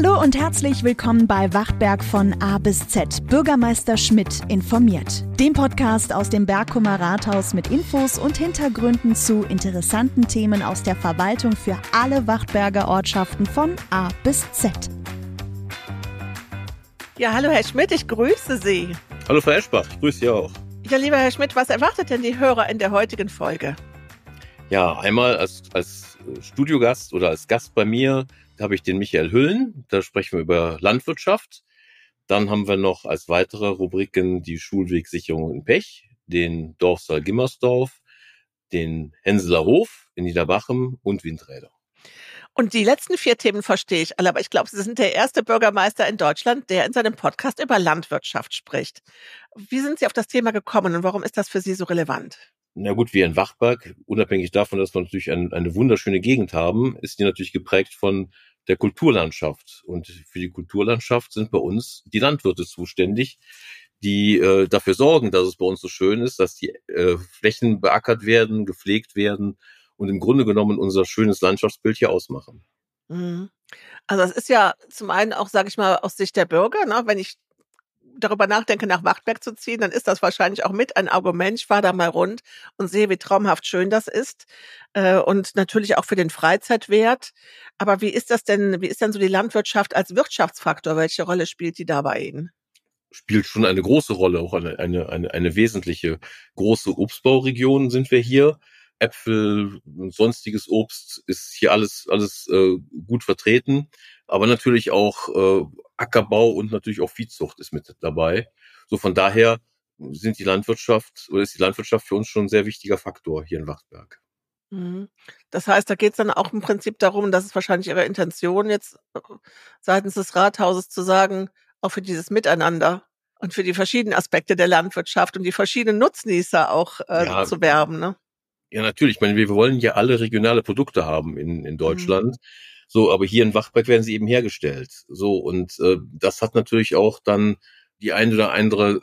Hallo und herzlich willkommen bei Wachtberg von A bis Z. Bürgermeister Schmidt informiert. Dem Podcast aus dem Bergkummer Rathaus mit Infos und Hintergründen zu interessanten Themen aus der Verwaltung für alle Wachtberger Ortschaften von A bis Z. Ja, hallo Herr Schmidt, ich grüße Sie. Hallo Frau Eschbach, ich grüße Sie auch. Ja, lieber Herr Schmidt, was erwartet denn die Hörer in der heutigen Folge? Ja, einmal als, als Studiogast oder als Gast bei mir habe ich den Michael Hüllen. Da sprechen wir über Landwirtschaft. Dann haben wir noch als weitere Rubriken die Schulwegsicherung in Pech, den Dorfsaal Gimmersdorf, den Henseler Hof in Niederbachem und Windräder. Und die letzten vier Themen verstehe ich alle, aber ich glaube, Sie sind der erste Bürgermeister in Deutschland, der in seinem Podcast über Landwirtschaft spricht. Wie sind Sie auf das Thema gekommen und warum ist das für Sie so relevant? Na gut, wir in Wachberg, unabhängig davon, dass wir natürlich ein, eine wunderschöne Gegend haben, ist die natürlich geprägt von der Kulturlandschaft. Und für die Kulturlandschaft sind bei uns die Landwirte zuständig, die äh, dafür sorgen, dass es bei uns so schön ist, dass die äh, Flächen beackert werden, gepflegt werden und im Grunde genommen unser schönes Landschaftsbild hier ausmachen. Mhm. Also das ist ja zum einen auch, sage ich mal, aus Sicht der Bürger, ne? wenn ich darüber nachdenke, nach Wachtberg zu ziehen, dann ist das wahrscheinlich auch mit ein Argument. Ich fahre da mal rund und sehe, wie traumhaft schön das ist. Äh, und natürlich auch für den Freizeitwert. Aber wie ist das denn, wie ist denn so die Landwirtschaft als Wirtschaftsfaktor? Welche Rolle spielt die da bei Ihnen? spielt schon eine große Rolle, auch eine, eine, eine, eine wesentliche große Obstbauregion sind wir hier. Äpfel sonstiges Obst ist hier alles, alles äh, gut vertreten. Aber natürlich auch äh, Ackerbau und natürlich auch Viehzucht ist mit dabei. So von daher sind die Landwirtschaft oder ist die Landwirtschaft für uns schon ein sehr wichtiger Faktor hier in Wachtberg. Mhm. Das heißt, da geht es dann auch im Prinzip darum, dass es wahrscheinlich Ihre Intention jetzt äh, seitens des Rathauses zu sagen, auch für dieses Miteinander und für die verschiedenen Aspekte der Landwirtschaft und die verschiedenen Nutznießer auch äh, ja, zu werben. Ne? Ja, natürlich. Ich meine, wir wollen ja alle regionale Produkte haben in, in mhm. Deutschland. Mhm. So, aber hier in Wachberg werden sie eben hergestellt. So, und äh, das hat natürlich auch dann die eine oder andere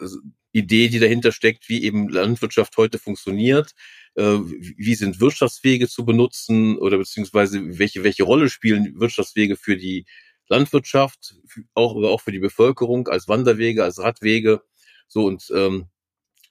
Idee, die dahinter steckt, wie eben Landwirtschaft heute funktioniert. Äh, wie sind Wirtschaftswege zu benutzen oder beziehungsweise welche, welche Rolle spielen Wirtschaftswege für die Landwirtschaft, auch, aber auch für die Bevölkerung als Wanderwege, als Radwege. So, und ähm,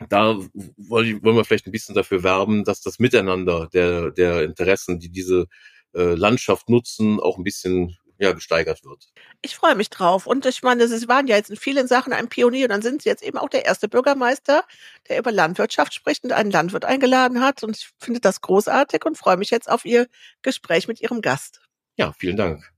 da wollen wir vielleicht ein bisschen dafür werben, dass das Miteinander der, der Interessen, die diese äh, Landschaft nutzen, auch ein bisschen ja, gesteigert wird. Ich freue mich drauf. Und ich meine, Sie waren ja jetzt in vielen Sachen ein Pionier und dann sind Sie jetzt eben auch der erste Bürgermeister, der über Landwirtschaft spricht und einen Landwirt eingeladen hat. Und ich finde das großartig und freue mich jetzt auf Ihr Gespräch mit Ihrem Gast. Ja, vielen Dank.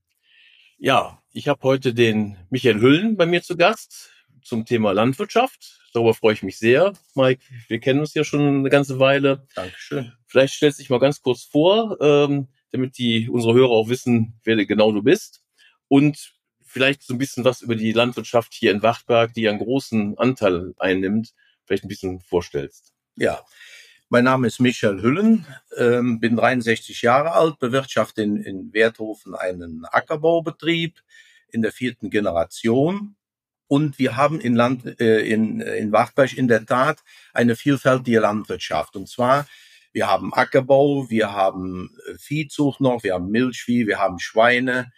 Ja, ich habe heute den Michael Hüllen bei mir zu Gast zum Thema Landwirtschaft. Darüber freue ich mich sehr. Mike, wir kennen uns ja schon eine ganze Weile. Dankeschön. Vielleicht stellst du dich mal ganz kurz vor. Ähm, damit die unsere Hörer auch wissen, wer genau du bist. Und vielleicht so ein bisschen was über die Landwirtschaft hier in Wachtberg, die einen großen Anteil einnimmt, vielleicht ein bisschen vorstellst. Ja, mein Name ist Michael Hüllen, ähm, bin 63 Jahre alt, bewirtschafte in, in Werthofen einen Ackerbaubetrieb in der vierten Generation. Und wir haben in, Land, äh, in, in Wachtberg in der Tat eine vielfältige Landwirtschaft. Und zwar wir haben Ackerbau, wir haben äh, Viehzucht noch, wir haben Milchvieh, wir haben Schweine.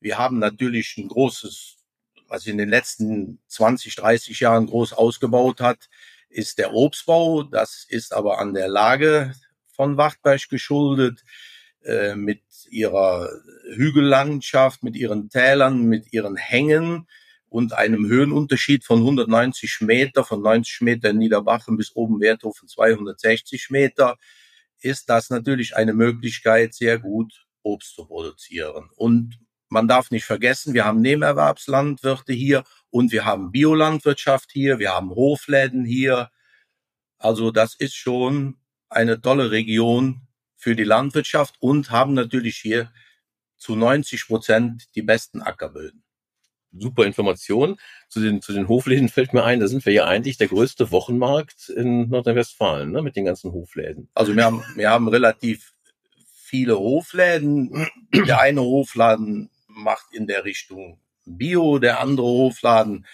Wir haben natürlich ein großes, was in den letzten 20, 30 Jahren groß ausgebaut hat, ist der Obstbau. Das ist aber an der Lage von Wachtberg geschuldet, äh, mit ihrer Hügellandschaft, mit ihren Tälern, mit ihren Hängen und einem Höhenunterschied von 190 Meter, von 90 Meter in Niederbachen bis oben Werthofen 260 Meter ist das natürlich eine Möglichkeit, sehr gut Obst zu produzieren. Und man darf nicht vergessen, wir haben Nebenerwerbslandwirte hier und wir haben Biolandwirtschaft hier, wir haben Hofläden hier. Also das ist schon eine tolle Region für die Landwirtschaft und haben natürlich hier zu 90 Prozent die besten Ackerböden super Information. Zu den, zu den Hofläden fällt mir ein, da sind wir ja eigentlich der größte Wochenmarkt in Nordrhein-Westfalen, ne, mit den ganzen Hofläden. Also wir haben, wir haben relativ viele Hofläden. Der eine Hofladen macht in der Richtung Bio, der andere Hofladen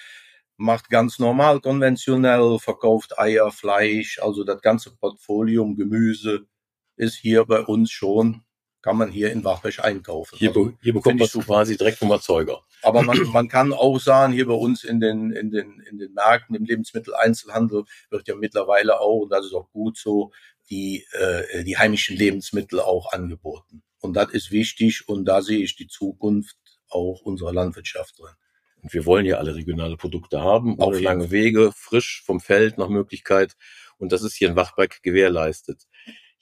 macht ganz normal konventionell, verkauft Eier, Fleisch, also das ganze Portfolio Gemüse ist hier bei uns schon kann man hier in Wachberg einkaufen. Hier, also, hier bekommt man quasi direkt vom Erzeuger. Aber man, man kann auch sagen, hier bei uns in den, in den, in den Märkten, im Lebensmitteleinzelhandel wird ja mittlerweile auch, und das ist auch gut so, die, äh, die heimischen Lebensmittel auch angeboten. Und das ist wichtig und da sehe ich die Zukunft auch unserer Landwirtschaft drin. Und wir wollen ja alle regionale Produkte haben, ohne lange Wege, frisch vom Feld nach Möglichkeit. Und das ist hier in Wachberg gewährleistet.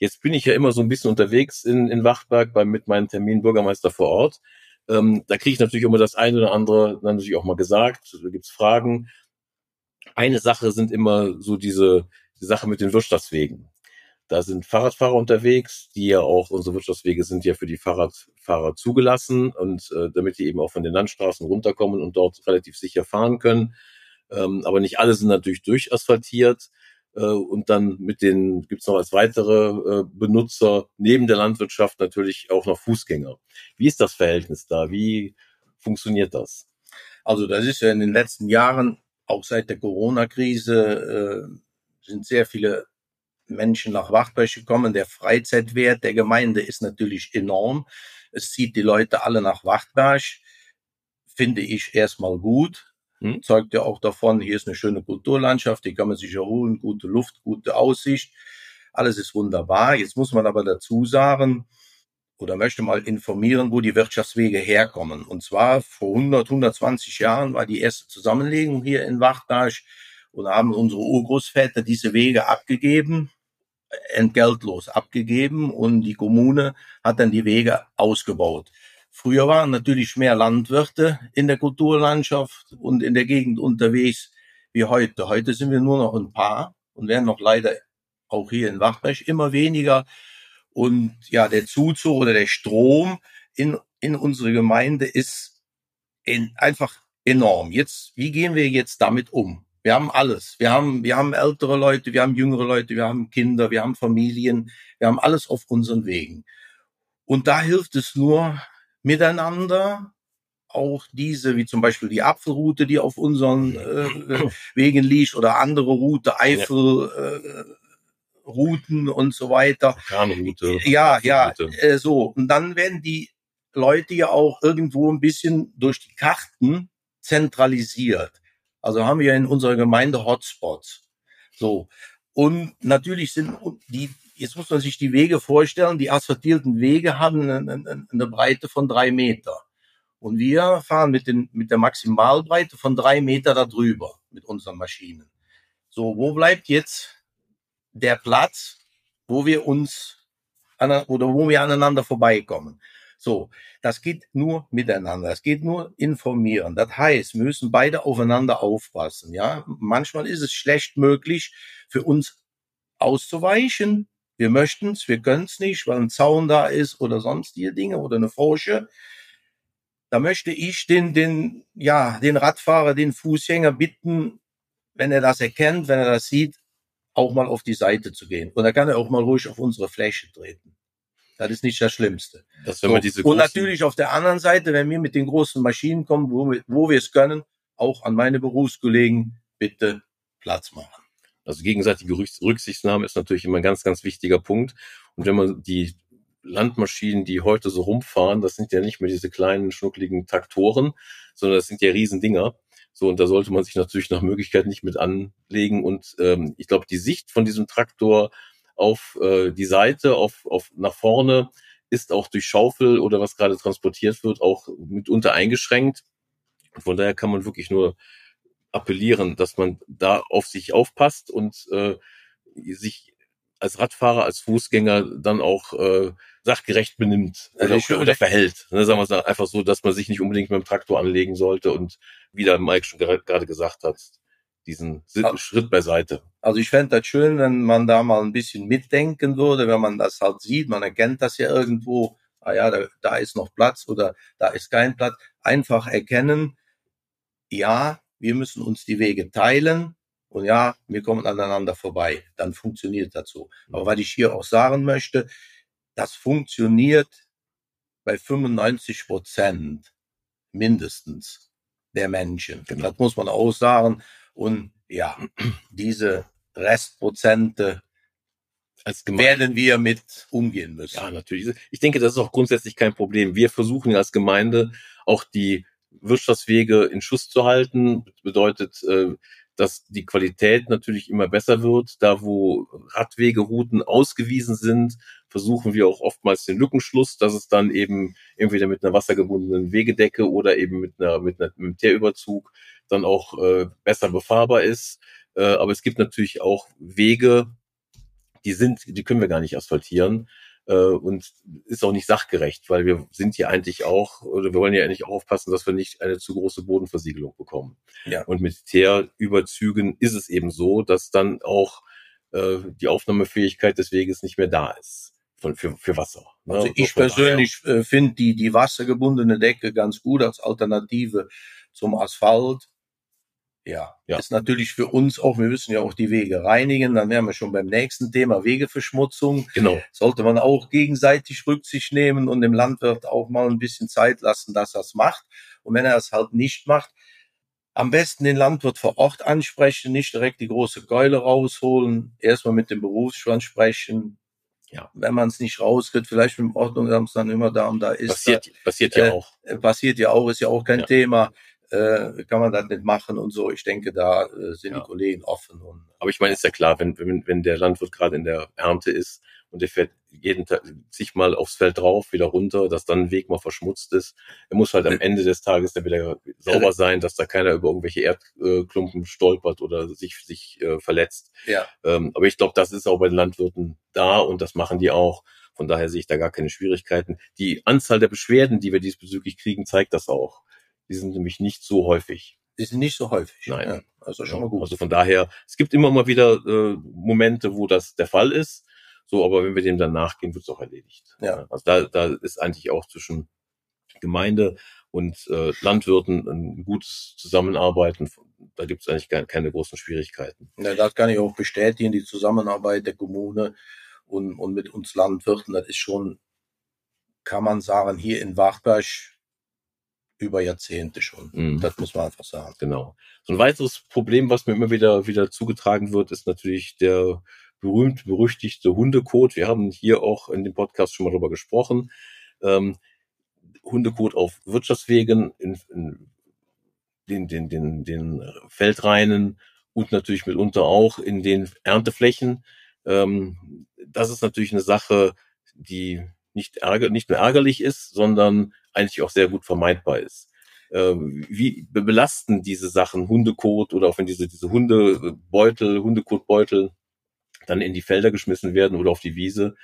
Jetzt bin ich ja immer so ein bisschen unterwegs in, in Wachberg bei, mit meinem Termin Bürgermeister vor Ort. Ähm, da kriege ich natürlich immer das eine oder andere natürlich auch mal gesagt. Da gibt's Fragen. Eine Sache sind immer so diese die Sache mit den Wirtschaftswegen. Da sind Fahrradfahrer unterwegs, die ja auch, unsere Wirtschaftswege sind ja für die Fahrradfahrer zugelassen und äh, damit die eben auch von den Landstraßen runterkommen und dort relativ sicher fahren können. Ähm, aber nicht alle sind natürlich durchasphaltiert. Äh, und dann mit den gibt's noch als weitere äh, Benutzer neben der Landwirtschaft natürlich auch noch Fußgänger. Wie ist das Verhältnis da? Wie funktioniert das? Also das ist ja in den letzten Jahren, auch seit der Corona-Krise, äh, sind sehr viele Menschen nach Wachtberg gekommen. Der Freizeitwert der Gemeinde ist natürlich enorm. Es zieht die Leute alle nach Wachtberg. Finde ich erstmal gut. Hm? Zeugt ja auch davon, hier ist eine schöne Kulturlandschaft, die kann man sich erholen, gute Luft, gute Aussicht. Alles ist wunderbar. Jetzt muss man aber dazu sagen, oder möchte mal informieren, wo die Wirtschaftswege herkommen. Und zwar vor 100, 120 Jahren war die erste Zusammenlegung hier in Wachtberg und haben unsere Urgroßväter diese Wege abgegeben, entgeltlos abgegeben und die Kommune hat dann die Wege ausgebaut. Früher waren natürlich mehr Landwirte in der Kulturlandschaft und in der Gegend unterwegs wie heute. Heute sind wir nur noch ein paar und werden noch leider auch hier in Wachbrech immer weniger. Und ja, der Zuzug oder der Strom in, in unsere Gemeinde ist in, einfach enorm. Jetzt, wie gehen wir jetzt damit um? Wir haben alles. Wir haben, wir haben ältere Leute, wir haben jüngere Leute, wir haben Kinder, wir haben Familien, wir haben alles auf unseren Wegen. Und da hilft es nur miteinander, auch diese, wie zum Beispiel die Apfelroute, die auf unseren äh, Wegen liegt, oder andere Route, Eifel, äh, Routen und so weiter. Kahnroute. Ja, ja, äh, so. Und dann werden die Leute ja auch irgendwo ein bisschen durch die Karten zentralisiert. Also haben wir in unserer Gemeinde Hotspots. So. Und natürlich sind die, jetzt muss man sich die Wege vorstellen, die asphaltierten Wege haben eine, eine Breite von drei Meter. Und wir fahren mit, den, mit der Maximalbreite von drei Meter darüber mit unseren Maschinen. So, wo bleibt jetzt der Platz, wo wir uns oder wo wir aneinander vorbeikommen? So, das geht nur miteinander. Es geht nur informieren. Das heißt, wir müssen beide aufeinander aufpassen. Ja, manchmal ist es schlecht möglich für uns auszuweichen. Wir möchten es, wir können es nicht, weil ein Zaun da ist oder sonstige Dinge oder eine Furche. Da möchte ich den, den, ja, den Radfahrer, den Fußgänger bitten, wenn er das erkennt, wenn er das sieht, auch mal auf die Seite zu gehen. Und da kann er auch mal ruhig auf unsere Fläche treten. Das ist nicht das Schlimmste. Das, diese und natürlich auf der anderen Seite, wenn wir mit den großen Maschinen kommen, wo wir, wo wir es können, auch an meine Berufskollegen bitte Platz machen. Also gegenseitige Rücksichtnahme ist natürlich immer ein ganz, ganz wichtiger Punkt. Und wenn man die Landmaschinen, die heute so rumfahren, das sind ja nicht mehr diese kleinen, schnuckligen Traktoren, sondern das sind ja Riesendinger. So, und da sollte man sich natürlich nach Möglichkeit nicht mit anlegen. Und ähm, ich glaube, die Sicht von diesem Traktor auf äh, die Seite, auf, auf nach vorne, ist auch durch Schaufel oder was gerade transportiert wird, auch mitunter eingeschränkt. Von daher kann man wirklich nur appellieren, dass man da auf sich aufpasst und äh, sich als Radfahrer, als Fußgänger dann auch äh, sachgerecht benimmt oder, oder verhält. Ne, sagen wir es einfach so, dass man sich nicht unbedingt mit dem Traktor anlegen sollte und wie der Mike schon gerade gesagt hat, diesen Schritt beiseite. Also ich fände das schön, wenn man da mal ein bisschen mitdenken würde, wenn man das halt sieht, man erkennt das ja irgendwo, ah ja, da, da ist noch Platz oder da ist kein Platz. Einfach erkennen, ja, wir müssen uns die Wege teilen und ja, wir kommen aneinander vorbei. Dann funktioniert das so. Aber was ich hier auch sagen möchte, das funktioniert bei 95 Prozent mindestens der Menschen. Genau. Das muss man auch sagen. Und ja, diese Restprozente, als Gemeinde werden wir mit umgehen müssen. Ja, natürlich. Ich denke, das ist auch grundsätzlich kein Problem. Wir versuchen als Gemeinde auch die Wirtschaftswege in Schuss zu halten. Bedeutet, äh, dass die Qualität natürlich immer besser wird. Da, wo Radwegerouten ausgewiesen sind, versuchen wir auch oftmals den Lückenschluss, dass es dann eben entweder mit einer wassergebundenen Wegedecke oder eben mit einer mit, einer, mit einem Teerüberzug dann auch äh, besser befahrbar ist. Äh, aber es gibt natürlich auch Wege, die sind, die können wir gar nicht asphaltieren äh, und ist auch nicht sachgerecht, weil wir sind hier eigentlich auch, oder wir wollen ja eigentlich auch aufpassen, dass wir nicht eine zu große Bodenversiegelung bekommen. Ja. Und mit Teerüberzügen ist es eben so, dass dann auch äh, die Aufnahmefähigkeit des Weges nicht mehr da ist. Von, für, für Wasser. Ne? Also ich persönlich äh, finde die, die wassergebundene Decke ganz gut als Alternative zum Asphalt. Ja, ja, ist natürlich für uns auch, wir müssen ja auch die Wege reinigen, dann wären wir schon beim nächsten Thema, Wegeverschmutzung. Genau. Sollte man auch gegenseitig Rücksicht nehmen und dem Landwirt auch mal ein bisschen Zeit lassen, dass er es macht. Und wenn er es halt nicht macht, am besten den Landwirt vor Ort ansprechen, nicht direkt die große Keule rausholen, erstmal mit dem Berufsstand sprechen. Ja, wenn man es nicht rauskriegt, vielleicht mit dem Ordnungsamt dann immer da und da ist. Passiert, da, passiert ja äh, auch. Passiert ja auch, ist ja auch kein ja. Thema äh, kann man das nicht machen und so. Ich denke, da äh, sind ja. die Kollegen offen. Und, Aber ich meine, ist ja klar, wenn, wenn, wenn der Landwirt gerade in der Ernte ist und der fährt jeden Tag sich mal aufs Feld drauf, wieder runter, dass dann ein Weg mal verschmutzt ist. Er muss halt am Ende des Tages dann wieder sauber sein, dass da keiner über irgendwelche Erdklumpen stolpert oder sich, sich äh, verletzt. Ja. Ähm, aber ich glaube, das ist auch bei den Landwirten da und das machen die auch. Von daher sehe ich da gar keine Schwierigkeiten. Die Anzahl der Beschwerden, die wir diesbezüglich kriegen, zeigt das auch. Die sind nämlich nicht so häufig. Die sind nicht so häufig. Nein. Ja, also schon mal gut. Also von daher, es gibt immer mal wieder äh, Momente, wo das der Fall ist. So, aber wenn wir dem dann nachgehen, wird es auch erledigt. Ja. Also da, da ist eigentlich auch zwischen Gemeinde und äh, Landwirten ein gutes Zusammenarbeiten. Da gibt es eigentlich keine, keine großen Schwierigkeiten. Ja, das kann ich auch bestätigen, die Zusammenarbeit der Kommune und, und mit uns Landwirten, das ist schon, kann man sagen, hier in Wachberg über Jahrzehnte schon. Mhm. Das muss man einfach sagen. Genau. So ein weiteres Problem, was mir immer wieder, wieder zugetragen wird, ist natürlich der berühmt berüchtigte Hundekot. Wir haben hier auch in dem Podcast schon mal drüber gesprochen. Ähm, Hundekot auf Wirtschaftswegen, in, in den, den, den, den Feldreinen und natürlich mitunter auch in den Ernteflächen. Ähm, das ist natürlich eine Sache, die nicht, ärger, nicht nur ärgerlich ist, sondern eigentlich auch sehr gut vermeidbar ist. Ähm, wie belasten diese Sachen Hundekot oder auch wenn diese, diese Hundebeutel, Hundekotbeutel dann in die Felder geschmissen werden oder auf die Wiese?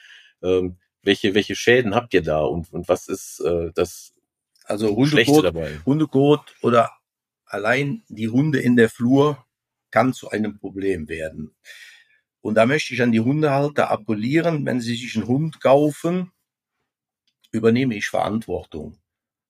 Ähm, welche, welche Schäden habt ihr da und, und was ist äh, das also Hundekot? Hundekot oder allein die Hunde in der Flur kann zu einem Problem werden. Und da möchte ich an die Hundehalter appellieren, wenn sie sich einen Hund kaufen, übernehme ich Verantwortung.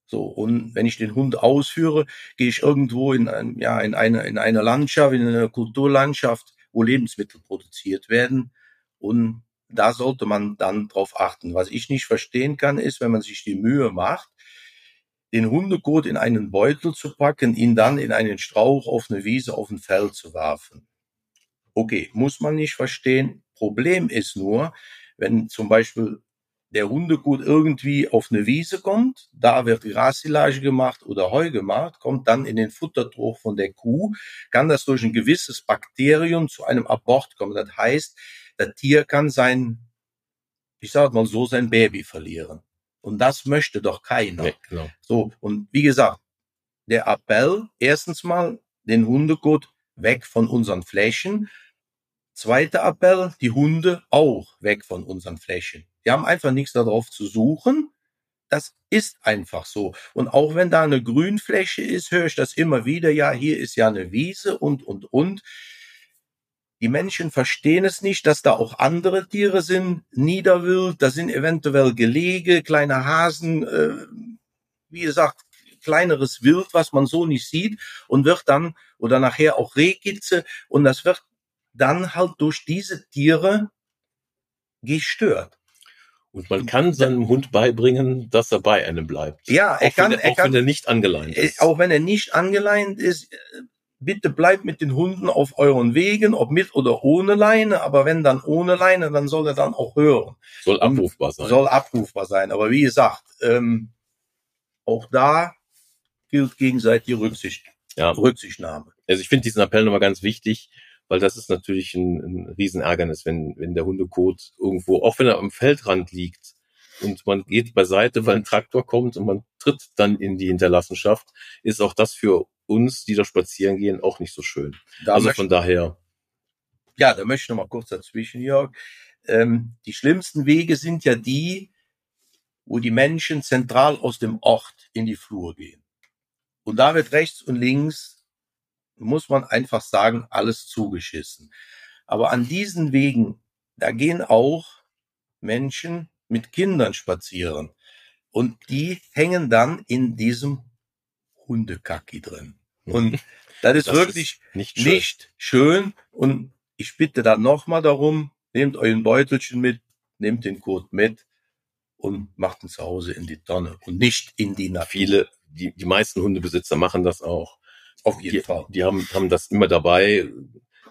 So, und wenn ich den Hund ausführe, gehe ich irgendwo in, ein, ja, in, eine, in eine Landschaft, in eine Kulturlandschaft, wo Lebensmittel produziert werden. Und da sollte man dann drauf achten. Was ich nicht verstehen kann, ist, wenn man sich die Mühe macht, den Hundekot in einen Beutel zu packen, ihn dann in einen Strauch auf eine Wiese auf ein Feld zu werfen. Okay, muss man nicht verstehen. Problem ist nur, wenn zum Beispiel der Hundekot irgendwie auf eine Wiese kommt, da wird Grassilage gemacht oder Heu gemacht, kommt dann in den Futtertrog von der Kuh, kann das durch ein gewisses Bakterium zu einem Abort kommen. Das heißt, das Tier kann sein, ich sag mal so, sein Baby verlieren. Und das möchte doch keiner. Nee, genau. So, und wie gesagt, der Appell, erstens mal, den Hundekot weg von unseren Flächen. Zweiter Appell, die Hunde auch weg von unseren Flächen. Die haben einfach nichts darauf zu suchen. Das ist einfach so. Und auch wenn da eine Grünfläche ist, höre ich das immer wieder. Ja, hier ist ja eine Wiese und, und, und. Die Menschen verstehen es nicht, dass da auch andere Tiere sind. Niederwild, da sind eventuell Gelege, kleine Hasen, äh, wie gesagt, kleineres Wild, was man so nicht sieht und wird dann, oder nachher auch Rehkitze und das wird dann halt durch diese Tiere gestört. Und man kann seinem Hund beibringen, dass er bei einem bleibt. Ja, er auch kann, wenn er, auch kann, wenn er nicht angeleint ist. Auch wenn er nicht angeleint ist, bitte bleibt mit den Hunden auf euren Wegen, ob mit oder ohne Leine, aber wenn dann ohne Leine, dann soll er dann auch hören. Soll abrufbar sein. Soll abrufbar sein. Aber wie gesagt, ähm, auch da gilt gegenseitige Rücksicht, Ja. Rücksichtnahme. Also ich finde diesen Appell nochmal ganz wichtig, weil das ist natürlich ein, ein Riesenärgernis, wenn, wenn der Hundekot irgendwo, auch wenn er am Feldrand liegt und man geht beiseite, weil ein Traktor kommt und man tritt dann in die Hinterlassenschaft, ist auch das für uns, die da spazieren gehen, auch nicht so schön. Da also möchte, von daher, ja, da möchte ich noch mal kurz dazwischen, Jörg. Ähm, die schlimmsten Wege sind ja die, wo die Menschen zentral aus dem Ort in die Flur gehen. Und da wird rechts und links, muss man einfach sagen, alles zugeschissen. Aber an diesen Wegen, da gehen auch Menschen mit Kindern spazieren. Und die hängen dann in diesem Hundekacki drin. Und das ist das wirklich ist nicht schön. nicht schön. Und ich bitte dann nochmal darum, nehmt euren Beutelchen mit, nehmt den Kot mit und macht ihn zu Hause in die Tonne und nicht in die Natur. Viele, die, die meisten Hundebesitzer machen das auch. Auf jeden die, Fall. Die haben, haben das immer dabei.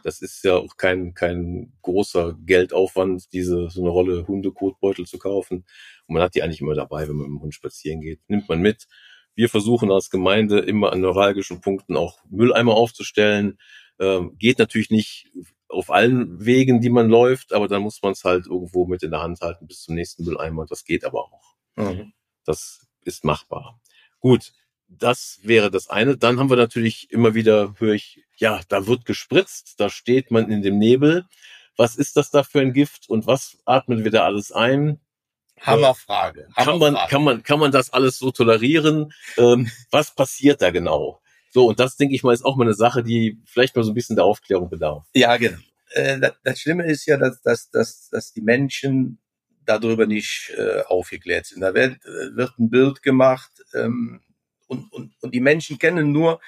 Das ist ja auch kein, kein großer Geldaufwand, diese, so eine Rolle Hundekotbeutel zu kaufen. Und man hat die eigentlich immer dabei, wenn man mit dem Hund spazieren geht. Nimmt man mit. Wir versuchen als Gemeinde immer an neuralgischen Punkten auch Mülleimer aufzustellen. Ähm, geht natürlich nicht auf allen Wegen, die man läuft, aber dann muss man es halt irgendwo mit in der Hand halten bis zum nächsten Mülleimer. Das geht aber auch. Mhm. Das ist machbar. Gut, das wäre das eine. Dann haben wir natürlich immer wieder, höre ich, ja, da wird gespritzt, da steht man in dem Nebel. Was ist das da für ein Gift und was atmen wir da alles ein? Hammerfrage. Kann man, Hammerfrage. kann man, kann man das alles so tolerieren? Ähm, was passiert da genau? So, und das denke ich mal ist auch mal eine Sache, die vielleicht mal so ein bisschen der Aufklärung bedarf. Ja, genau. Äh, das, das Schlimme ist ja, dass, dass, dass, dass die Menschen darüber nicht äh, aufgeklärt sind. Da wird, äh, wird ein Bild gemacht ähm, und, und, und die Menschen kennen nur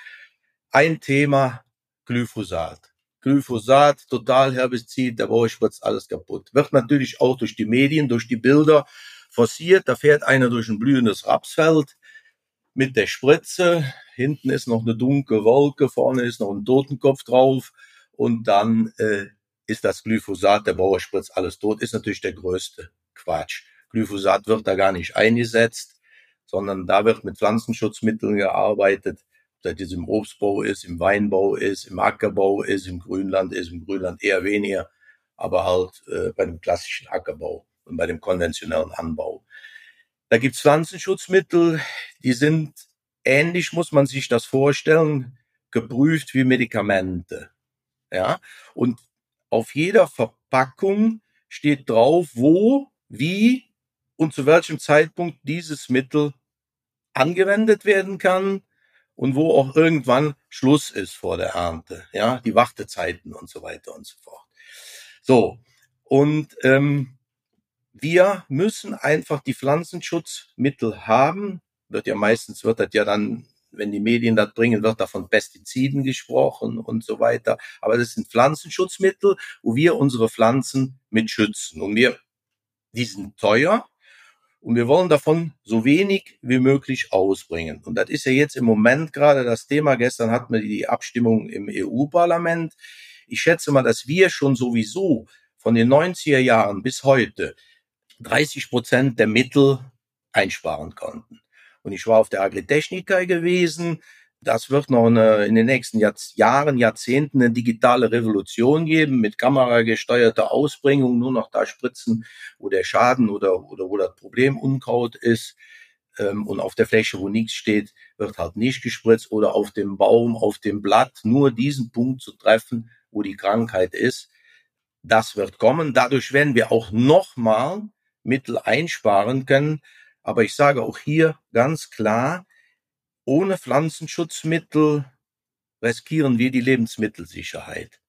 ein Thema, Glyphosat. Glyphosat, total Herbizid, der Bauer spritzt alles kaputt. Wird natürlich auch durch die Medien, durch die Bilder forciert. Da fährt einer durch ein blühendes Rapsfeld mit der Spritze. Hinten ist noch eine dunkle Wolke, vorne ist noch ein Totenkopf drauf und dann äh, ist das Glyphosat, der Bauer spritzt alles tot, ist natürlich der größte Quatsch. Glyphosat wird da gar nicht eingesetzt, sondern da wird mit Pflanzenschutzmitteln gearbeitet, ob das im Obstbau ist, im Weinbau ist, im Ackerbau ist, im Grünland ist, im Grünland eher weniger, aber halt äh, bei dem klassischen Ackerbau und bei dem konventionellen Anbau. Da gibt's Pflanzenschutzmittel, die sind ähnlich, muss man sich das vorstellen, geprüft wie Medikamente. Ja, und auf jeder Verpackung steht drauf, wo, wie und zu welchem Zeitpunkt dieses Mittel angewendet werden kann und wo auch irgendwann Schluss ist vor der Ernte. Ja, die Wartezeiten und so weiter und so fort. So, und ähm, wir müssen einfach die Pflanzenschutzmittel haben. Wird ja meistens, wird das ja dann, wenn die Medien das bringen, wird da von Pestiziden gesprochen und so weiter. Aber das sind Pflanzenschutzmittel, wo wir unsere Pflanzen mit schützen. Und wir, die sind teuer. Und wir wollen davon so wenig wie möglich ausbringen. Und das ist ja jetzt im Moment gerade das Thema. Gestern hatten wir die Abstimmung im EU-Parlament. Ich schätze mal, dass wir schon sowieso von den 90er Jahren bis heute 30 Prozent der Mittel einsparen konnten. Und ich war auf der Agritechnica gewesen. Das wird noch eine, in den nächsten Jahr, Jahren, Jahrzehnten eine digitale Revolution geben mit kameragesteuerter Ausbringung, nur noch da spritzen, wo der Schaden oder, oder wo das Problem Unkraut ist. Ähm, und auf der Fläche, wo nichts steht, wird halt nicht gespritzt oder auf dem Baum, auf dem Blatt, nur diesen Punkt zu treffen, wo die Krankheit ist. Das wird kommen. Dadurch werden wir auch nochmal Mittel einsparen können. Aber ich sage auch hier ganz klar, ohne Pflanzenschutzmittel riskieren wir die Lebensmittelsicherheit.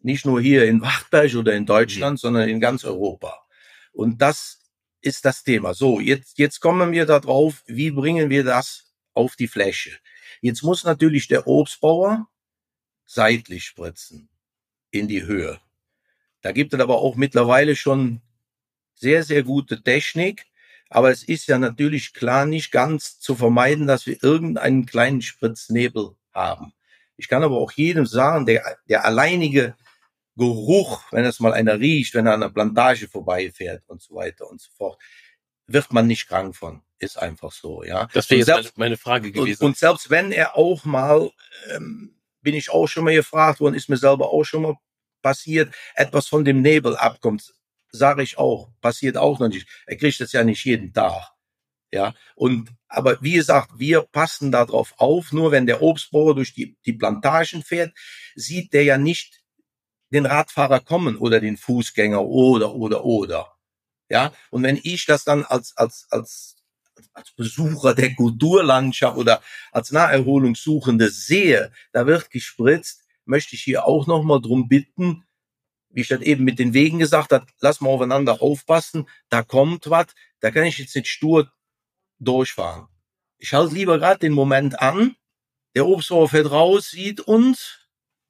Nicht nur hier in Wachtberg oder in Deutschland, mhm. sondern in ganz Europa. Und das ist das Thema. So, jetzt, jetzt kommen wir darauf, wie bringen wir das auf die Fläche? Jetzt muss natürlich der Obstbauer seitlich spritzen in die Höhe. Da gibt es aber auch mittlerweile schon sehr, sehr gute Technik. Aber es ist ja natürlich klar nicht ganz zu vermeiden, dass wir irgendeinen kleinen Spritznebel haben. Ich kann aber auch jedem sagen, der, der alleinige Geruch, wenn es mal einer riecht, wenn er an einer Plantage vorbeifährt und so weiter und so fort, wird man nicht krank von. Ist einfach so, ja. Das wäre jetzt selbst, meine Frage gewesen. Und, und, selbst wenn er auch mal, ähm, bin ich auch schon mal gefragt worden, ist mir selber auch schon mal passiert, etwas von dem Nebel abkommt, sage ich auch, passiert auch noch nicht. Er kriegt das ja nicht jeden Tag. Ja, und aber wie gesagt, wir passen darauf auf. Nur wenn der Obstbauer durch die, die Plantagen fährt, sieht der ja nicht den Radfahrer kommen oder den Fußgänger oder oder oder. Ja, und wenn ich das dann als als als als Besucher der Kulturlandschaft oder als Naherholungssuchende sehe, da wird gespritzt, möchte ich hier auch noch mal drum bitten, wie ich das eben mit den Wegen gesagt habe, lass mal aufeinander aufpassen, da kommt was, da kann ich jetzt nicht stur durchfahren. Ich halte lieber gerade den Moment an, der Obstbauer fährt raus, sieht uns,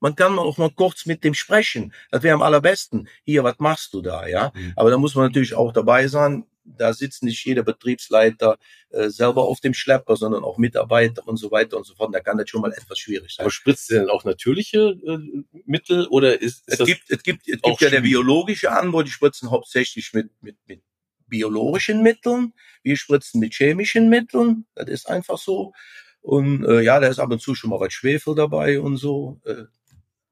man kann auch mal kurz mit dem sprechen. Das wäre am allerbesten. Hier, was machst du da, ja? Mhm. Aber da muss man natürlich auch dabei sein. Da sitzt nicht jeder Betriebsleiter äh, selber auf dem Schlepper, sondern auch Mitarbeiter und so weiter und so fort. Da kann das schon mal etwas schwierig sein. Aber spritzt ihr denn auch natürliche äh, Mittel oder ist, ist es gibt es gibt es gibt ja der biologische Anbau, die spritzen hauptsächlich mit mit mit biologischen Mitteln, wir spritzen mit chemischen Mitteln, das ist einfach so. Und äh, ja, da ist ab und zu schon mal was Schwefel dabei und so. Äh,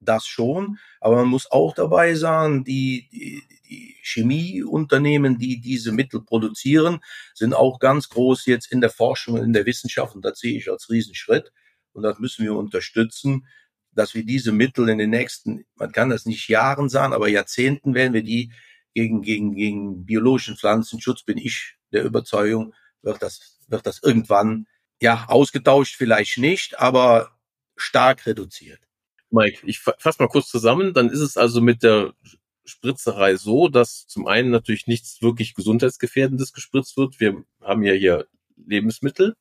das schon, aber man muss auch dabei sagen, die, die, die Chemieunternehmen, die diese Mittel produzieren, sind auch ganz groß jetzt in der Forschung und in der Wissenschaft und das sehe ich als Riesenschritt und das müssen wir unterstützen, dass wir diese Mittel in den nächsten, man kann das nicht Jahren sagen, aber Jahrzehnten werden wir die gegen, gegen, gegen biologischen Pflanzenschutz, bin ich der Überzeugung, wird das, wird das irgendwann, ja, ausgetauscht vielleicht nicht, aber stark reduziert. Mike, ich fasse mal kurz zusammen. Dann ist es also mit der Spritzerei so, dass zum einen natürlich nichts wirklich gesundheitsgefährdendes gespritzt wird. Wir haben ja hier Lebensmittel.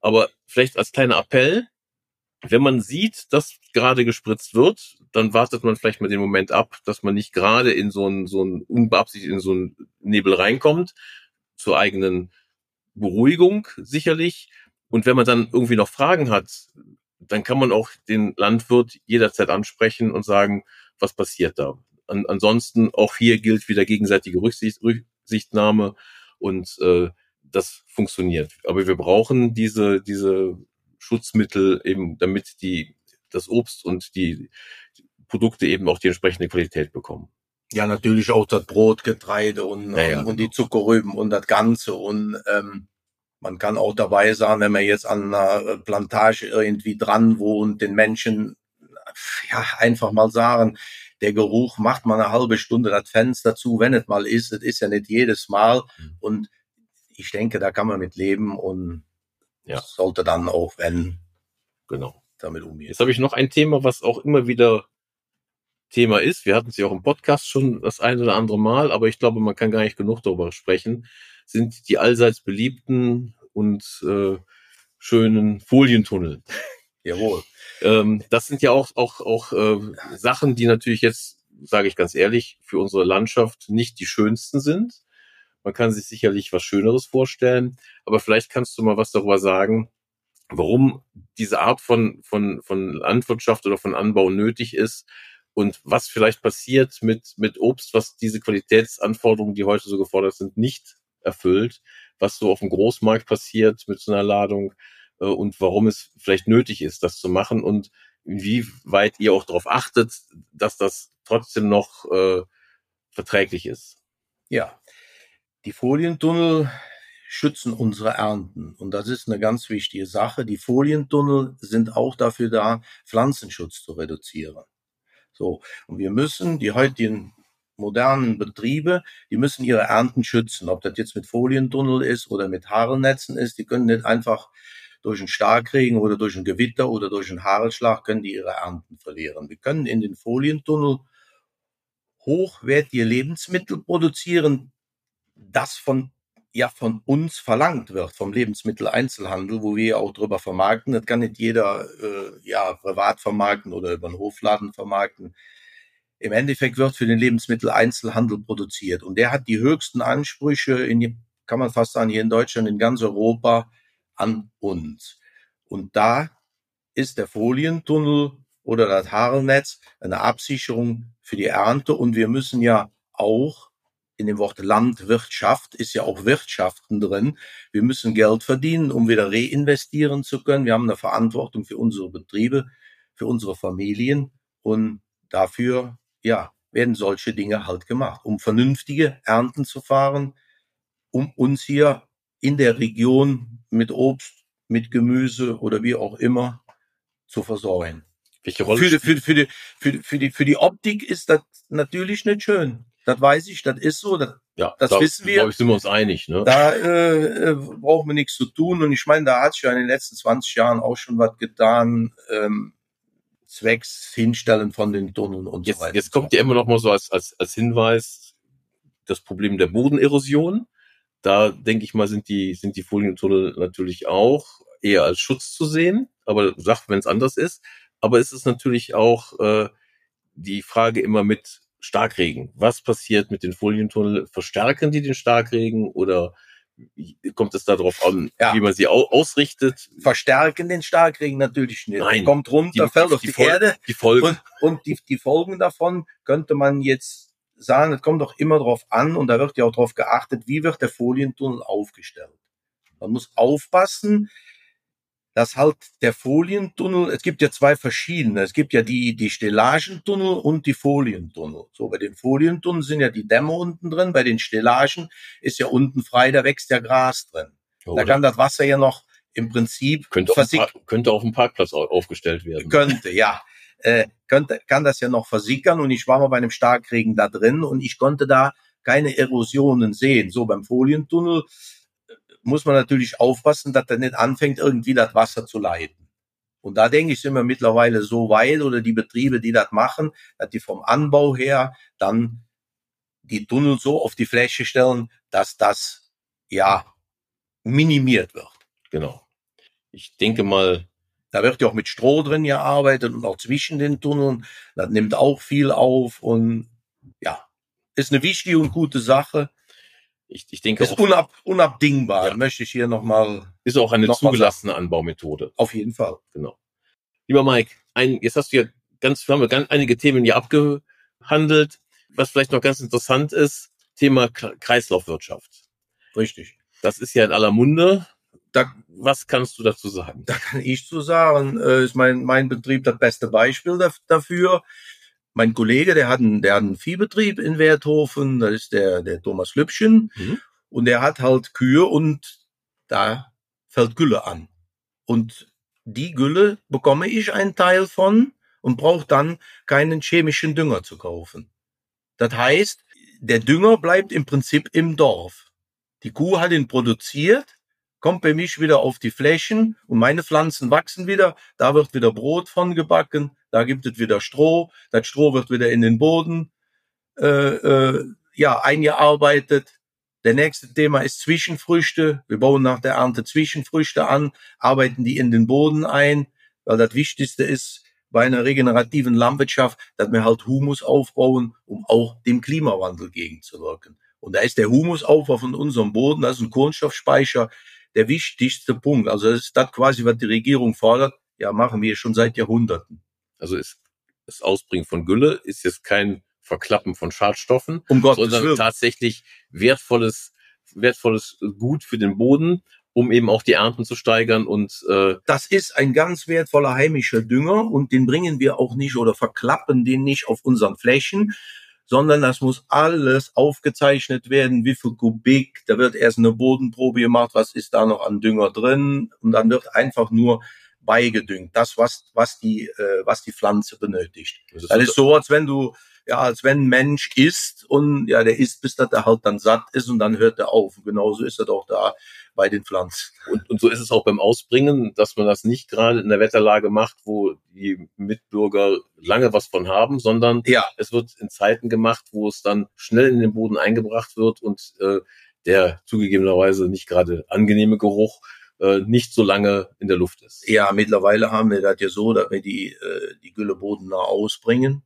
Aber vielleicht als kleiner Appell, wenn man sieht, dass gerade gespritzt wird, dann wartet man vielleicht mal den Moment ab, dass man nicht gerade in so einen, so einen unbeabsichtigt in so einen Nebel reinkommt, zur eigenen Beruhigung sicherlich. Und wenn man dann irgendwie noch Fragen hat, dann kann man auch den Landwirt jederzeit ansprechen und sagen, was passiert da. An, ansonsten auch hier gilt wieder gegenseitige Rücksicht, Rücksichtnahme und äh, das funktioniert. Aber wir brauchen diese diese Schutzmittel eben, damit die das Obst und die Produkte eben auch die entsprechende Qualität bekommen. Ja, natürlich auch das Brot, Getreide und, naja, und, und die Zuckerrüben und das Ganze. Und ähm, man kann auch dabei sein, wenn man jetzt an einer Plantage irgendwie dran wohnt, den Menschen ja einfach mal sagen, der Geruch macht mal eine halbe Stunde das Fenster zu, wenn es mal ist. Es ist ja nicht jedes Mal. Mhm. Und ich denke, da kann man mit leben und ja. sollte dann auch, wenn, genau, damit umgehen. Jetzt habe ich noch ein Thema, was auch immer wieder Thema ist. Wir hatten es ja auch im Podcast schon das ein oder andere Mal, aber ich glaube, man kann gar nicht genug darüber sprechen. Sind die allseits beliebten und äh, schönen Folientunnel. Jawohl. Ähm, das sind ja auch auch auch äh, Sachen, die natürlich jetzt, sage ich ganz ehrlich, für unsere Landschaft nicht die schönsten sind. Man kann sich sicherlich was Schöneres vorstellen, aber vielleicht kannst du mal was darüber sagen, warum diese Art von, von, von Landwirtschaft oder von Anbau nötig ist und was vielleicht passiert mit, mit Obst, was diese Qualitätsanforderungen, die heute so gefordert sind, nicht erfüllt, was so auf dem Großmarkt passiert mit so einer Ladung äh, und warum es vielleicht nötig ist, das zu machen und inwieweit ihr auch darauf achtet, dass das trotzdem noch äh, verträglich ist. Ja, die Folientunnel schützen unsere Ernten. Und das ist eine ganz wichtige Sache. Die Folientunnel sind auch dafür da, Pflanzenschutz zu reduzieren. So. Und wir müssen die heutigen modernen Betriebe, die müssen ihre Ernten schützen. Ob das jetzt mit Folientunnel ist oder mit Haarnetzen ist, die können nicht einfach durch einen Starkregen oder durch ein Gewitter oder durch einen Hagelschlag können die ihre Ernten verlieren. Wir können in den Folientunnel hochwertige Lebensmittel produzieren, das von ja von uns verlangt wird, vom Lebensmitteleinzelhandel, wo wir auch drüber vermarkten. Das kann nicht jeder äh, ja privat vermarkten oder über einen Hofladen vermarkten. Im Endeffekt wird für den Lebensmitteleinzelhandel produziert und der hat die höchsten Ansprüche in, kann man fast sagen, hier in Deutschland, in ganz Europa an uns. Und da ist der Folientunnel oder das Haarnetz eine Absicherung für die Ernte und wir müssen ja auch in dem Wort Landwirtschaft ist ja auch Wirtschaften drin. Wir müssen Geld verdienen, um wieder reinvestieren zu können. Wir haben eine Verantwortung für unsere Betriebe, für unsere Familien und dafür, ja, werden solche Dinge halt gemacht, um vernünftige Ernten zu fahren, um uns hier in der Region mit Obst, mit Gemüse oder wie auch immer zu versorgen. Welche Rolle Für die, für, für, die, für, die, für, die, für die Optik ist das natürlich nicht schön. Das weiß ich, das ist so. Das, ja, das da, wissen wir. glaube ich, sind wir uns einig. Ne? da äh, äh, brauchen wir nichts zu tun. Und ich meine, da hat sich ja in den letzten 20 Jahren auch schon was getan, ähm, zwecks Hinstellen von den Tunneln und Jetzt, so weiter. jetzt kommt ja immer noch mal so als, als, als Hinweis das Problem der Bodenerosion. Da denke ich mal, sind die, sind die Folientunnel natürlich auch eher als Schutz zu sehen, aber sagt, wenn es anders ist. Aber es ist natürlich auch äh, die Frage immer mit Starkregen. Was passiert mit den Folientunnel? Verstärken die den Starkregen oder kommt es darauf an, Ja. wie man sie au ausrichtet? Verstärken den Starkregen natürlich nicht. Nein. Kommt runter, fällt auf die, Fol- Erde. Die Folgen. Und, und die, die Folgen davon könnte man jetzt sagen, es kommt doch immer drauf an und da wird ja auch darauf geachtet, wie wird der Folientunnel aufgestellt. Man muss aufpassen, dass halt der Folientunnel, es gibt ja zwei verschiedene, es gibt ja die, die Stellagentunnel und die Folientunnel. So, bei den Folientunneln sind ja die Dämme unten drin, bei den Stellagen ist ja unten frei, da wächst ja Gras drin. Da Oder kann das Wasser ja noch im Prinzip könnte, auf könnte auf dem Parkplatz au- aufgestellt werden. Könnte, ja. Äh, könnte, kann das ja noch versickern und ich war mal bei einem Starkregen da drin und ich konnte da keine Erosionen sehen. So beim Folientunnel äh, muss man natürlich aufpassen, dass er nicht anfängt, irgendwie das Wasser zu leiten. Und da denke ich, sind wir mittlerweile so weit oder die Betriebe, die das machen, dass die vom Anbau her dann die Tunnel so auf die Fläche stellen, dass das ja minimiert wird. Genau. Ich denke mal, Da wird ja auch mit Stroh drin gearbeitet und auch zwischen den Tunneln. Das nimmt auch viel auf und ja, ist eine wichtige und gute Sache. ich, ich denke Ist auch, unab, unabdingbar, Ja. möchte ich hier nochmal ist auch eine zugelassene Anbaumethode. auf jeden Fall. Genau. Lieber Mike, ein, jetzt hast du ja ganz, haben wir ganz einige Themen hier abgehandelt. Was vielleicht noch ganz interessant ist, Thema Kreislaufwirtschaft. Richtig. Das ist ja in aller Munde. Da, Was kannst du dazu sagen? da kann ich zu sagen, äh, ist mein, mein Betrieb das beste Beispiel daf- dafür. Mein Kollege, der hat einen, der hat einen Viehbetrieb in Werthofen, das ist der, der Thomas Lübchen. Mhm. Und der hat halt Kühe und da fällt Gülle an. Und die Gülle bekomme ich einen Teil von und brauche dann keinen chemischen Dünger zu kaufen. Das heißt, der Dünger bleibt im Prinzip im Dorf. Die Kuh hat ihn produziert, kommt bei mich wieder auf die Flächen und meine Pflanzen wachsen wieder. Da wird wieder Brot von gebacken, da gibt es wieder Stroh, das Stroh wird wieder in den Boden äh, äh, ja eingearbeitet. Der nächste Thema ist Zwischenfrüchte. Wir bauen nach der Ernte Zwischenfrüchte an, arbeiten die in den Boden ein, weil das Wichtigste ist bei einer regenerativen Landwirtschaft, dass wir halt Humus aufbauen, um auch dem Klimawandel gegenzuwirken. Und da ist der Humusaufbau von unserem Boden, das ist ein Kohlenstoffspeicher, der wichtigste Punkt. Also das ist das quasi, was die Regierung fordert. Ja, machen wir schon seit Jahrhunderten. Also ist das Ausbringen von Gülle ist jetzt kein Verklappen von Schadstoffen, Um Gottes sondern Willen. tatsächlich wertvolles, wertvolles Gut für den Boden, um eben auch die Ernten zu steigern und äh, Das ist ein ganz wertvoller heimischer Dünger und den bringen wir auch nicht oder verklappen den nicht auf unseren Flächen, sondern das muss alles aufgezeichnet werden, wie viel Kubik, da wird erst eine Bodenprobe gemacht, was ist da noch an Dünger drin und dann wird einfach nur beigedüngt, das was was die äh, was die Pflanze benötigt. das Das ist so, als wenn du ja, als wenn ein Mensch isst und ja, der isst, bis dass er halt dann satt ist und dann hört er auf. Und genauso ist er auch da bei den Pflanzen. Und, und so ist es auch beim Ausbringen, dass man das nicht gerade in der Wetterlage macht, wo die Mitbürger lange was von haben, sondern Ja, es wird in Zeiten gemacht, wo es dann schnell in den Boden eingebracht wird und äh, der zugegebenerweise nicht gerade angenehme Geruch äh, nicht so lange in der Luft ist. Ja, mittlerweile haben wir das ja so, dass wir die, äh, die Gülle bodennah ausbringen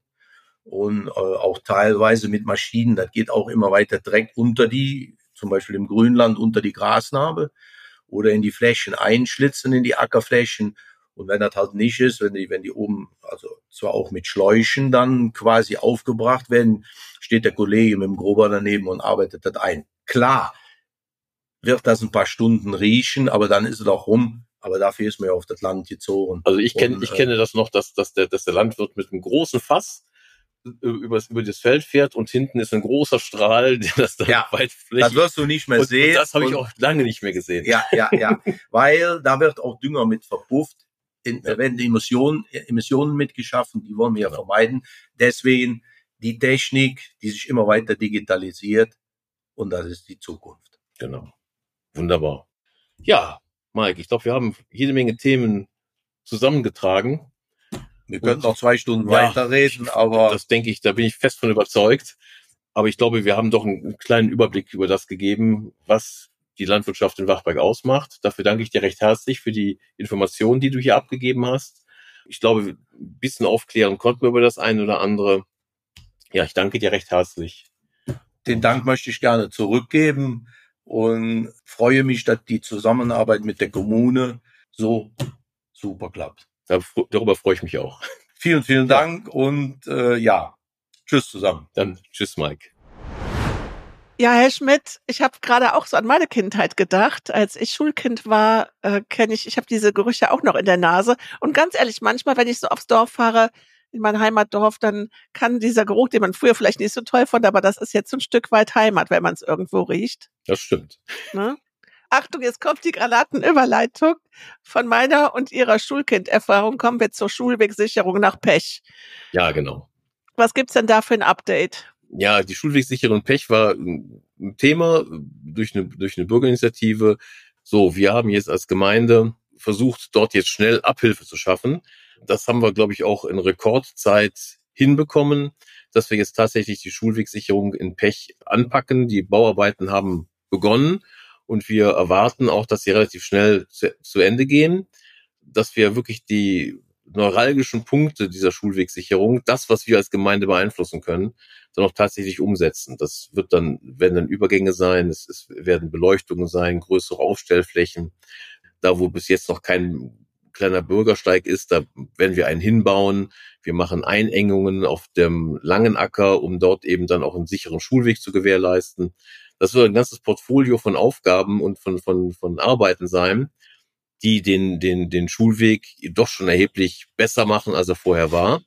und äh, auch teilweise mit Maschinen. Das geht auch immer weiter Dreck unter die, zum Beispiel im Grünland unter die Grasnarbe oder in die Flächen einschlitzen, in die Ackerflächen. Und wenn das halt nicht ist, wenn die, wenn die oben, also zwar auch mit Schläuchen dann quasi aufgebracht werden, steht der Kollege mit dem Grober daneben und arbeitet das ein. Klar wird das ein paar Stunden riechen, aber dann ist es auch rum. Aber dafür ist man ja auf das Land gezogen. Also ich kenne, ich kenne das noch, dass, dass der, dass der Landwirt mit einem großen Fass über, über das Feld fährt und hinten ist ein großer Strahl, der das dann ja, weit flächig. Das wirst du nicht mehr und, sehen. Und das habe ich auch lange nicht mehr gesehen. Ja, ja, ja. Weil da wird auch Dünger mit verpufft in, ja. werden Emissionen, Emissionen mitgeschaffen, die wollen wir ja genau. vermeiden. Deswegen die Technik, die sich immer weiter digitalisiert und das ist die Zukunft. Genau. Wunderbar. Ja, Mike, ich glaube, wir haben jede Menge Themen zusammengetragen. Wir könnten noch zwei Stunden ja, weiterreden, aber. Das denke ich, da bin ich fest von überzeugt. Aber ich glaube, wir haben doch einen kleinen Überblick über das gegeben, was die Landwirtschaft in Wachberg ausmacht. Dafür danke ich dir recht herzlich für die Informationen, die du hier abgegeben hast. Ich glaube, ein bisschen aufklären konnten wir über das eine oder andere. Ja, ich danke dir recht herzlich. Den Dank möchte ich gerne zurückgeben und freue mich, dass die Zusammenarbeit mit der Kommune so super klappt. Darüber freue ich mich auch. Vielen, vielen Dank und äh, ja, tschüss zusammen. Dann tschüss, Mike. Ja, Herr Schmidt, ich habe gerade auch so an meine Kindheit gedacht. Als ich Schulkind war, äh, kenne ich, ich habe diese Gerüche auch noch in der Nase. Und ganz ehrlich, manchmal, wenn ich so aufs Dorf fahre, in mein Heimatdorf, dann kann dieser Geruch, den man früher vielleicht nicht so toll fand, aber das ist jetzt ein Stück weit Heimat, wenn man es irgendwo riecht. Das stimmt. Ne? Achtung, jetzt kommt die Granatenüberleitung. Von meiner und ihrer Schulkinderfahrung kommen wir zur Schulwegsicherung nach Pech. Ja, genau. Was gibt's denn da für ein Update? ja, die Schulwegsicherung Pech war ein Thema durch eine, durch eine Bürgerinitiative. So, wir haben jetzt als Gemeinde versucht, dort jetzt schnell Abhilfe zu schaffen. Das haben wir, glaube ich, auch in Rekordzeit hinbekommen, dass wir jetzt tatsächlich die Schulwegsicherung in Pech anpacken. Die Bauarbeiten haben begonnen und wir erwarten auch, dass sie relativ schnell zu, zu Ende gehen, dass wir wirklich die neuralgischen Punkte dieser Schulwegsicherung, das, was wir als Gemeinde beeinflussen können, dann auch tatsächlich umsetzen. Das wird dann, werden dann Übergänge sein, es, es werden Beleuchtungen sein, größere Aufstellflächen. Da, wo bis jetzt noch kein kleiner Bürgersteig ist, da werden wir einen hinbauen. Wir machen Einengungen auf dem langen Acker, um dort eben dann auch einen sicheren Schulweg zu gewährleisten. Das wird ein ganzes Portfolio von Aufgaben und von, von, von Arbeiten sein, die den, den, den Schulweg doch schon erheblich besser machen, als er vorher war.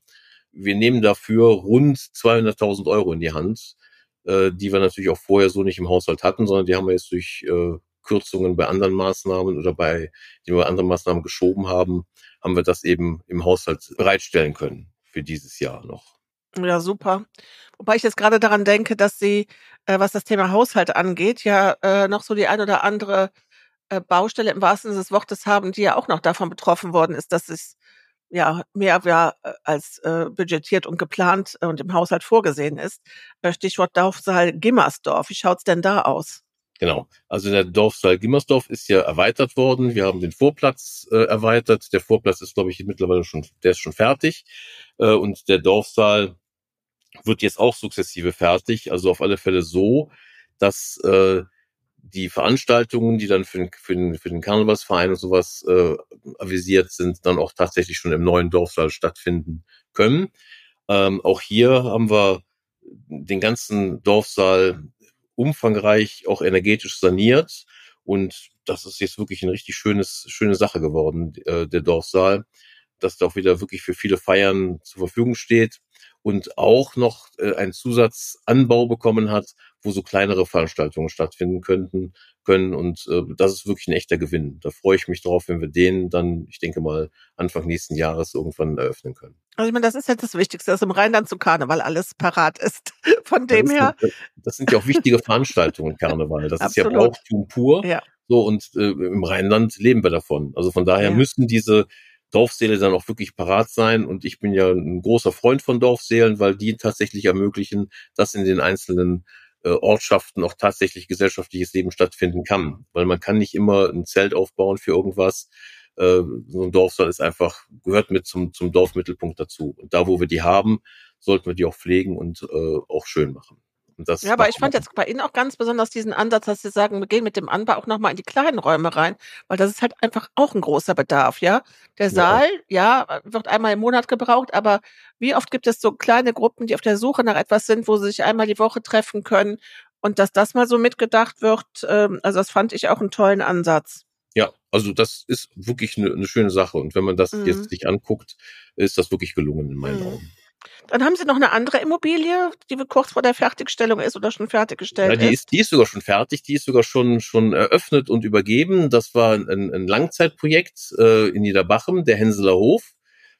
Wir nehmen dafür rund 200.000 Euro in die Hand, äh, die wir natürlich auch vorher so nicht im Haushalt hatten, sondern die haben wir jetzt durch äh, Kürzungen bei anderen Maßnahmen oder bei, die wir bei anderen Maßnahmen geschoben haben, haben wir das eben im Haushalt bereitstellen können für dieses Jahr noch. Ja, super. Wobei ich jetzt gerade daran denke, dass Sie, äh, was das Thema Haushalt angeht, ja äh, noch so die ein oder andere äh, Baustelle im wahrsten Sinne des Wortes haben, die ja auch noch davon betroffen worden ist, dass es ja mehr ja, äh, als äh, budgetiert und geplant und im Haushalt vorgesehen ist. Äh, Stichwort Dorfsaal Gimmersdorf. Wie schaut's denn da aus? Genau. Also der Dorfsaal Gimmersdorf ist ja erweitert worden. Wir haben den Vorplatz äh, erweitert. Der Vorplatz ist, glaube ich, mittlerweile schon, der ist schon fertig. Äh, und der Dorfsaal wird jetzt auch sukzessive fertig. Also auf alle Fälle so, dass äh, die Veranstaltungen, die dann für den, für den, für den Karnevalsverein und sowas äh, avisiert sind, dann auch tatsächlich schon im neuen Dorfsaal stattfinden können. Ähm, auch hier haben wir den ganzen Dorfsaal umfangreich auch energetisch saniert und das ist jetzt wirklich ein richtig schönes, schöne Sache geworden, äh, der Dorfsaal, dass da auch wieder wirklich für viele Feiern zur Verfügung steht und auch noch äh, einen Zusatzanbau bekommen hat, wo so kleinere Veranstaltungen stattfinden könnten können. Und äh, das ist wirklich ein echter Gewinn. Da freue ich mich drauf, wenn wir den dann, ich denke mal, Anfang nächsten Jahres irgendwann eröffnen können. Also ich meine, das ist jetzt das Wichtigste, dass im Rheinland zu Karneval alles parat ist. Von dem das her. Sind, das sind ja auch wichtige Veranstaltungen, Karneval. Das ist ja Brauchtum pur. Ja. So, und äh, im Rheinland leben wir davon. Also von daher ja. müssen diese Dorfsäle dann auch wirklich parat sein. Und ich bin ja ein großer Freund von Dorfsälen, weil die tatsächlich ermöglichen, dass in den einzelnen äh, Ortschaften auch tatsächlich gesellschaftliches Leben stattfinden kann. Weil man kann nicht immer ein Zelt aufbauen für irgendwas. Äh, so ein Dorfsaal ist einfach, gehört mit zum, zum Dorfmittelpunkt dazu. Und da, wo wir die haben, sollten wir die auch pflegen und äh, auch schön machen. Das ja, aber ich fand jetzt bei Ihnen auch ganz besonders diesen Ansatz, dass Sie sagen, wir gehen mit dem Anbau auch nochmal in die kleinen Räume rein, weil das ist halt einfach auch ein großer Bedarf, ja. Der Saal, ja. ja, wird einmal im Monat gebraucht, aber wie oft gibt es so kleine Gruppen, die auf der Suche nach etwas sind, wo sie sich einmal die Woche treffen können und dass das mal so mitgedacht wird, ähm, also das fand ich auch einen tollen Ansatz. Ja, also das ist wirklich eine, eine schöne Sache und wenn man das mhm. jetzt sich anguckt, ist das wirklich gelungen in meinen mhm. Augen. Dann haben Sie noch eine andere Immobilie, die kurz vor der Fertigstellung ist oder schon fertiggestellt ja, die ist. Die ist sogar schon fertig, die ist sogar schon schon eröffnet und übergeben. Das war ein, ein Langzeitprojekt äh, in Niederbachem, der Henseler Hof.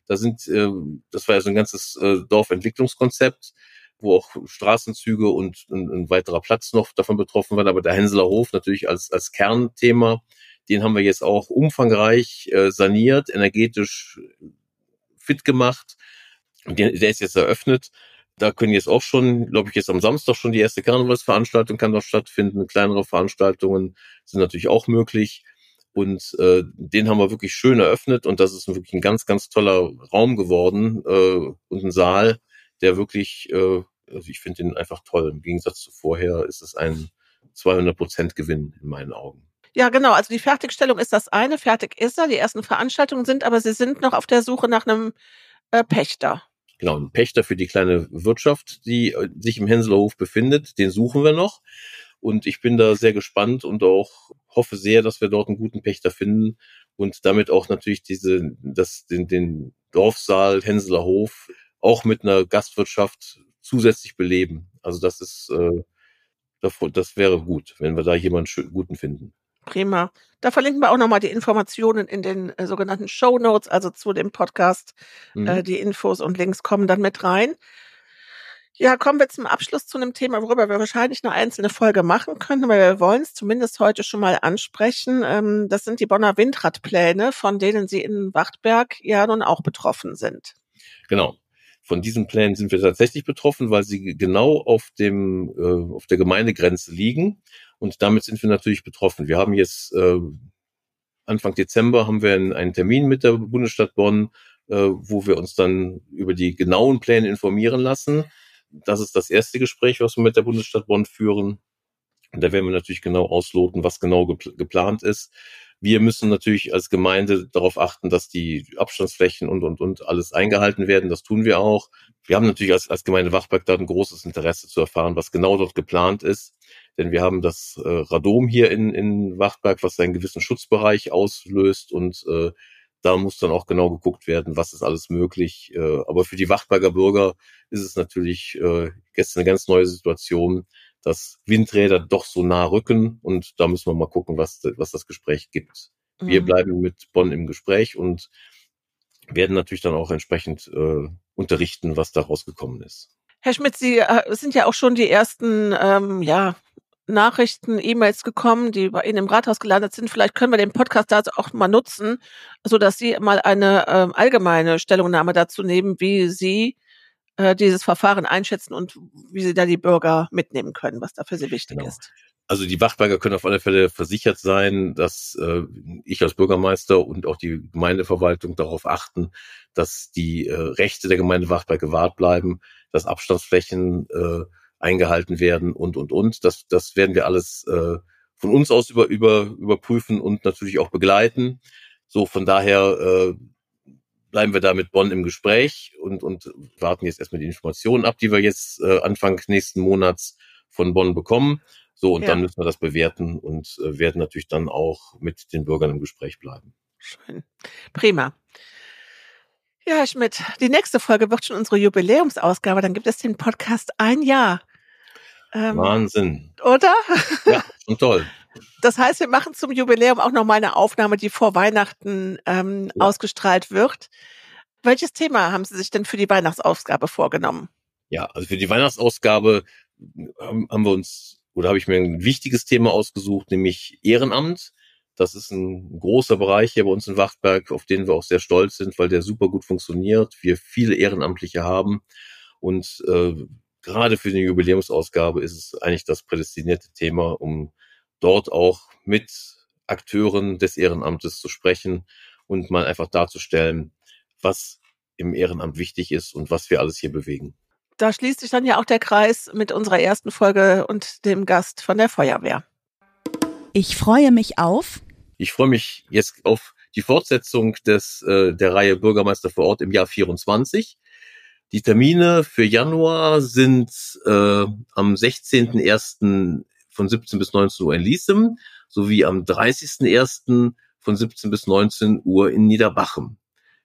Da sind, äh, das war ja so ein ganzes äh, Dorfentwicklungskonzept, wo auch Straßenzüge und ein, ein weiterer Platz noch davon betroffen waren. Aber der Henseler Hof natürlich als als Kernthema, den haben wir jetzt auch umfangreich äh, saniert, energetisch fit gemacht der, der ist jetzt eröffnet. Da können jetzt auch schon, glaube ich, jetzt am Samstag schon die erste Karnevalsveranstaltung kann dort stattfinden. Kleinere Veranstaltungen sind natürlich auch möglich. Und äh, den haben wir wirklich schön eröffnet und das ist wirklich ein ganz, ganz toller Raum geworden äh, und ein Saal, der wirklich, äh, also ich finde den einfach toll. Im Gegensatz zu vorher ist es ein 200 Prozent Gewinn in meinen Augen. Ja, genau. Also die Fertigstellung ist das eine. Fertig ist er. Die ersten Veranstaltungen sind, aber Sie sind noch auf der Suche nach einem äh, Pächter. Genau, ein Pächter für die kleine Wirtschaft, die äh, sich im Hänselerhof befindet, den suchen wir noch. Und ich bin da sehr gespannt und auch hoffe sehr, dass wir dort einen guten Pächter finden und damit auch natürlich diese, das, den, den Dorfsaal Hänseler Hof auch mit einer Gastwirtschaft zusätzlich beleben. Also das ist, äh, das wäre gut, wenn wir da jemanden guten finden. Prima. Da verlinken wir auch nochmal die Informationen in den äh, sogenannten Show Notes, also zu dem Podcast. Mhm. Äh, die Infos und Links kommen dann mit rein. Ja, kommen wir zum Abschluss zu einem Thema, worüber wir wahrscheinlich eine einzelne Folge machen können, weil wir wollen es zumindest heute schon mal ansprechen. Ähm, das sind die Bonner Windradpläne, von denen Sie in Wachtberg ja nun auch betroffen sind. Genau. Von diesen Plänen sind wir tatsächlich betroffen, weil sie genau auf dem äh, auf der Gemeindegrenze liegen. Und damit sind wir natürlich betroffen. Wir haben jetzt äh, Anfang Dezember haben wir einen, einen Termin mit der Bundesstadt Bonn, äh, wo wir uns dann über die genauen Pläne informieren lassen. Das ist das erste Gespräch, was wir mit der Bundesstadt Bonn führen. Und da werden wir natürlich genau ausloten, was genau gepl geplant ist. Wir müssen natürlich als Gemeinde darauf achten, dass die Abstandsflächen und, und, und alles eingehalten werden. Das tun wir auch. Wir haben natürlich als, als Gemeinde Wachberg da ein großes Interesse zu erfahren, was genau dort geplant ist denn wir haben das äh, Radom hier in, in Wachtberg, was einen gewissen Schutzbereich auslöst und äh, da muss dann auch genau geguckt werden, was ist alles möglich. Äh, aber für die Wachtberger Bürger ist es natürlich äh, gestern eine ganz neue Situation, dass Windräder doch so nah rücken und da müssen wir mal gucken, was, was das Gespräch gibt. Mhm. Wir bleiben mit Bonn im Gespräch und werden natürlich dann auch entsprechend äh, unterrichten, was daraus gekommen ist. Herr Schmidt, Sie äh, sind ja auch schon die ersten ähm, ja, Nachrichten, E-Mails gekommen, die bei Ihnen im Rathaus gelandet sind. Vielleicht können wir den Podcast dazu auch mal nutzen, so dass Sie mal eine ähm, allgemeine Stellungnahme dazu nehmen, wie Sie äh, dieses Verfahren einschätzen und wie Sie da die Bürger mitnehmen können, was da für Sie wichtig genau. ist. Also die Wachberger können auf alle Fälle versichert sein, dass äh, ich als Bürgermeister und auch die Gemeindeverwaltung darauf achten, dass die äh, Rechte der Gemeinde Wachberg gewahrt bleiben, dass Abstandsflächen äh, eingehalten werden und, und, und. Das, das werden wir alles äh, von uns aus über, über, überprüfen und natürlich auch begleiten. So, von daher äh, bleiben wir da mit Bonn im Gespräch und, und warten jetzt erstmal die Informationen ab, die wir jetzt äh, Anfang nächsten Monats von Bonn bekommen. So, und ja. dann müssen wir das bewerten und äh, werden natürlich dann auch mit den Bürgern im Gespräch bleiben. Schön. Prima. Ja, Herr Schmidt, die nächste Folge wird schon unsere Jubiläumsausgabe. Dann gibt es den Podcast ein Jahr. Ähm, Wahnsinn. Oder? Ja, und toll. Das heißt, wir machen zum Jubiläum auch noch mal eine Aufnahme, die vor Weihnachten ähm, ja. ausgestrahlt wird. Welches Thema haben Sie sich denn für die Weihnachtsausgabe vorgenommen? Ja, also für die Weihnachtsausgabe haben, haben wir uns oder habe ich mir ein wichtiges Thema ausgesucht, nämlich Ehrenamt. Das ist ein großer Bereich hier bei uns in Wachtberg, auf den wir auch sehr stolz sind, weil der super gut funktioniert. Wir viele Ehrenamtliche haben und äh, gerade für die Jubiläumsausgabe ist es eigentlich das prädestinierte Thema, um dort auch mit Akteuren des Ehrenamtes zu sprechen und mal einfach darzustellen, was im Ehrenamt wichtig ist und was wir alles hier bewegen. da schließt sich dann ja auch der Kreis mit unserer ersten Folge und dem Gast von der Feuerwehr. Ich freue mich auf. Ich freue mich jetzt auf die Fortsetzung des äh, der Reihe Bürgermeister vor Ort im Jahr 24. Die Termine für Januar sind äh, am 16.01. von 17 bis 19 Uhr in Liesem sowie am 30.01. von 17 bis 19 Uhr in Niederbachem.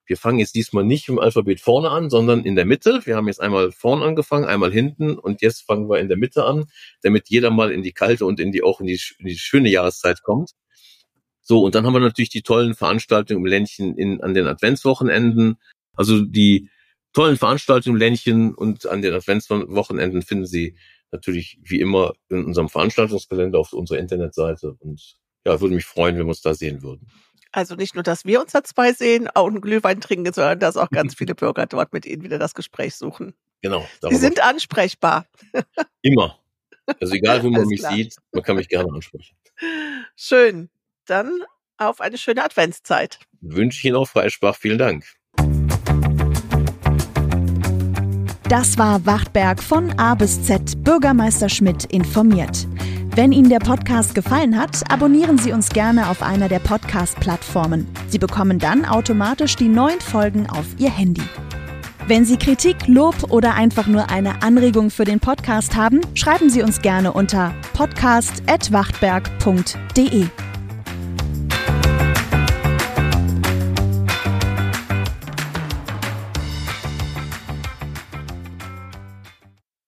Wir fangen jetzt diesmal nicht im Alphabet vorne an, sondern in der Mitte. Wir haben jetzt einmal vorne angefangen, einmal hinten und jetzt fangen wir in der Mitte an, damit jeder mal in die kalte und in die auch in die, in die schöne Jahreszeit kommt. So, und dann haben wir natürlich die tollen Veranstaltungen im Ländchen in, an den Adventswochenenden. Also die tollen Veranstaltungen im Ländchen und an den Adventswochenenden finden Sie natürlich wie immer in unserem Veranstaltungskalender auf unserer Internetseite. Und ja, würde mich freuen, wenn wir uns da sehen würden. Also nicht nur, dass wir uns da zwei sehen und Glühwein trinken, sondern dass auch ganz viele Bürger dort mit Ihnen wieder das Gespräch suchen. Genau. Sie sind ansprechbar. Immer. Also egal, wo man mich klar. sieht, man kann mich gerne ansprechen. Schön dann auf eine schöne Adventszeit. Wünsche ich Ihnen auch Freisprach. Vielen Dank. Das war Wachtberg von A bis Z Bürgermeister Schmidt informiert. Wenn Ihnen der Podcast gefallen hat, abonnieren Sie uns gerne auf einer der Podcast-Plattformen. Sie bekommen dann automatisch die neuen Folgen auf Ihr Handy. Wenn Sie Kritik, Lob oder einfach nur eine Anregung für den Podcast haben, schreiben Sie uns gerne unter podcast.wachtberg.de.